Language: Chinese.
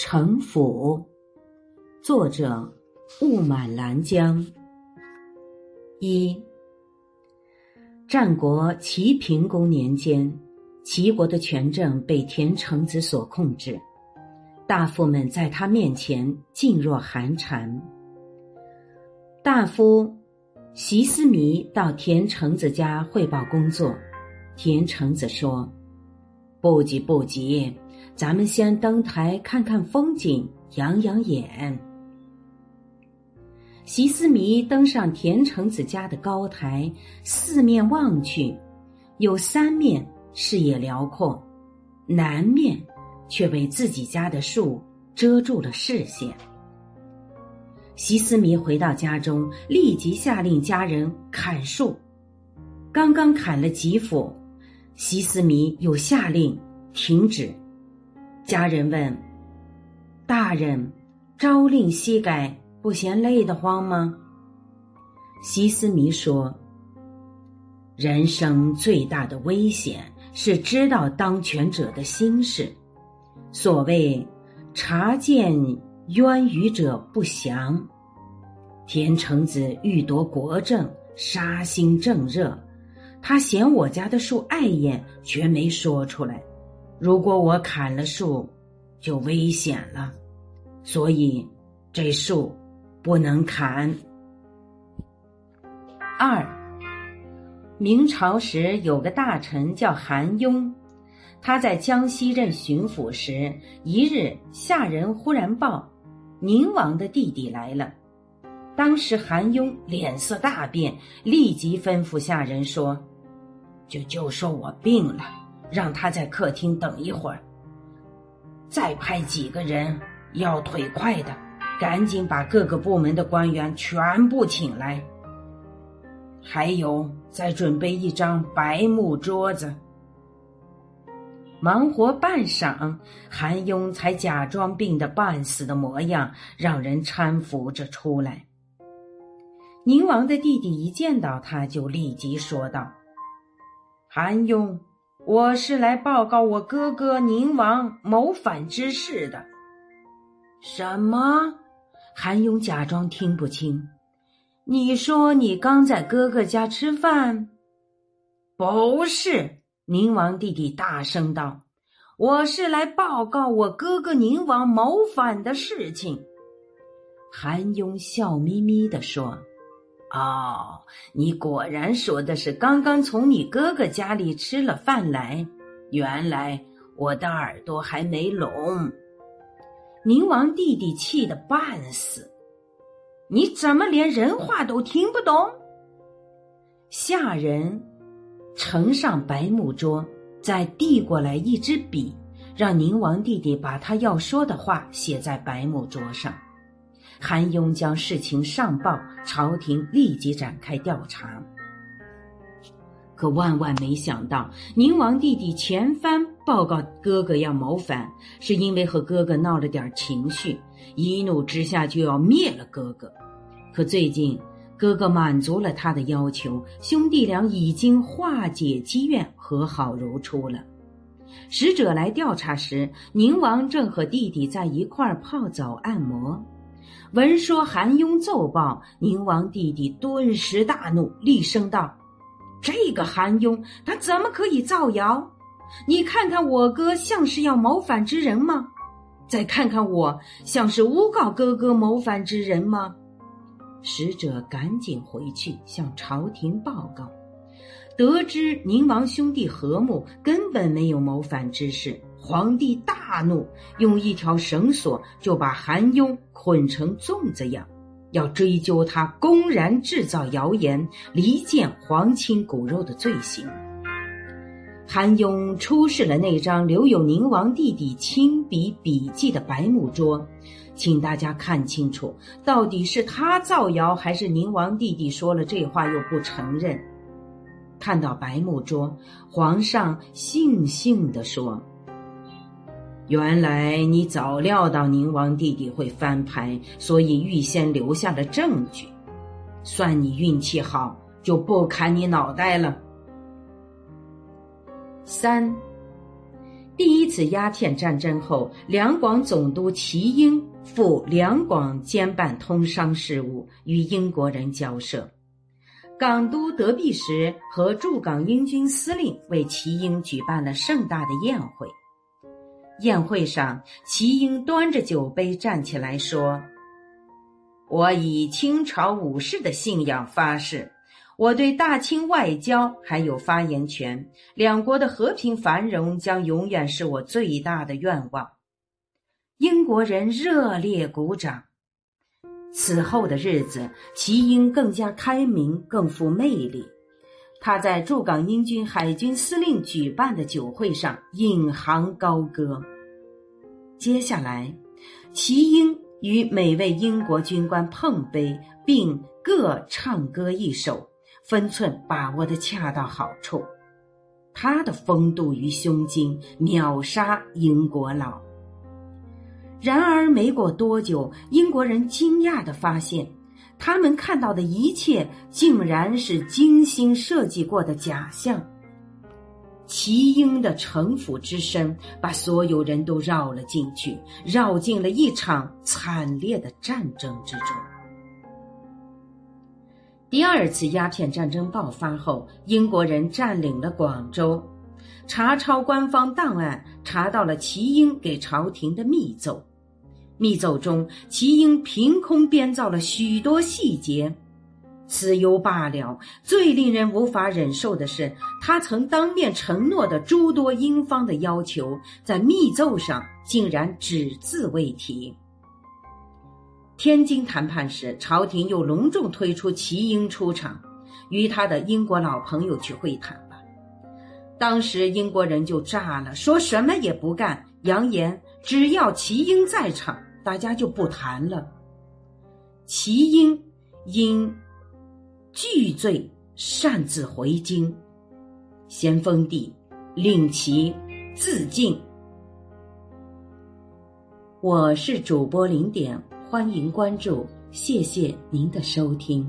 城府，作者雾满兰江。一，战国齐平公年间，齐国的权政被田成子所控制，大夫们在他面前噤若寒蝉。大夫席思弥到田成子家汇报工作，田成子说：“不急不急。”咱们先登台看看风景，养养眼。席思迷登上田成子家的高台，四面望去，有三面视野辽阔，南面却被自己家的树遮住了视线。席思迷回到家中，立即下令家人砍树。刚刚砍了几斧，席思弥又下令停止。家人问：“大人，朝令夕改，不嫌累得慌吗？”席思弥说：“人生最大的危险是知道当权者的心事。所谓‘察见渊鱼者不祥’，田成子欲夺国政，杀心正热，他嫌我家的树碍眼，却没说出来。”如果我砍了树，就危险了，所以这树不能砍。二，明朝时有个大臣叫韩雍，他在江西任巡抚时，一日下人忽然报，宁王的弟弟来了。当时韩雍脸色大变，立即吩咐下人说：“就就说我病了。”让他在客厅等一会儿，再派几个人，要腿快的，赶紧把各个部门的官员全部请来。还有，再准备一张白木桌子。忙活半晌，韩雍才假装病得半死的模样，让人搀扶着出来。宁王的弟弟一见到他，就立即说道：“韩雍。”我是来报告我哥哥宁王谋反之事的。什么？韩雍假装听不清。你说你刚在哥哥家吃饭？不是。宁王弟弟大声道：“我是来报告我哥哥宁王谋反的事情。”韩雍笑眯眯地说。哦，你果然说的是刚刚从你哥哥家里吃了饭来。原来我的耳朵还没聋。宁王弟弟气得半死，你怎么连人话都听不懂？下人呈上白木桌，再递过来一支笔，让宁王弟弟把他要说的话写在白木桌上。韩雍将事情上报朝廷，立即展开调查。可万万没想到，宁王弟弟前番报告哥哥要谋反，是因为和哥哥闹了点情绪，一怒之下就要灭了哥哥。可最近哥哥满足了他的要求，兄弟俩已经化解积怨，和好如初了。使者来调查时，宁王正和弟弟在一块儿泡澡按摩。闻说韩雍奏报，宁王弟弟顿时大怒，厉声道：“这个韩雍，他怎么可以造谣？你看看我哥像是要谋反之人吗？再看看我，像是诬告哥哥谋反之人吗？”使者赶紧回去向朝廷报告，得知宁王兄弟和睦，根本没有谋反之事。皇帝大怒，用一条绳索就把韩雍捆成粽子样，要追究他公然制造谣言、离间皇亲骨肉的罪行。韩雍出示了那张留有宁王弟弟亲笔笔记的白木桌，请大家看清楚，到底是他造谣，还是宁王弟弟说了这话又不承认？看到白木桌，皇上悻悻地说。原来你早料到宁王弟弟会翻牌，所以预先留下了证据。算你运气好，就不砍你脑袋了。三，第一次鸦片战争后，两广总督齐英赴两广兼办通商事务，与英国人交涉。港督德弼时和驻港英军司令为齐英举办了盛大的宴会。宴会上，齐英端着酒杯站起来说：“我以清朝武士的信仰发誓。”我对大清外交还有发言权，两国的和平繁荣将永远是我最大的愿望。英国人热烈鼓掌。此后的日子，齐英更加开明，更富魅力。他在驻港英军海军司令举办的酒会上引吭高歌。接下来，齐英与每位英国军官碰杯，并各唱歌一首。分寸把握的恰到好处，他的风度与胸襟秒杀英国佬。然而没过多久，英国人惊讶的发现，他们看到的一切竟然是精心设计过的假象。齐英的城府之深，把所有人都绕了进去，绕进了一场惨烈的战争之中。第二次鸦片战争爆发后，英国人占领了广州，查抄官方档案，查到了齐英给朝廷的密奏。密奏中，齐英凭空编造了许多细节，此犹罢了。最令人无法忍受的是，他曾当面承诺的诸多英方的要求，在密奏上竟然只字未提。天津谈判时，朝廷又隆重推出齐英出场，与他的英国老朋友去会谈吧。当时英国人就炸了，说什么也不干，扬言只要齐英在场，大家就不谈了。其因因惧罪擅自回京，咸丰帝令其自尽。我是主播零点。欢迎关注，谢谢您的收听。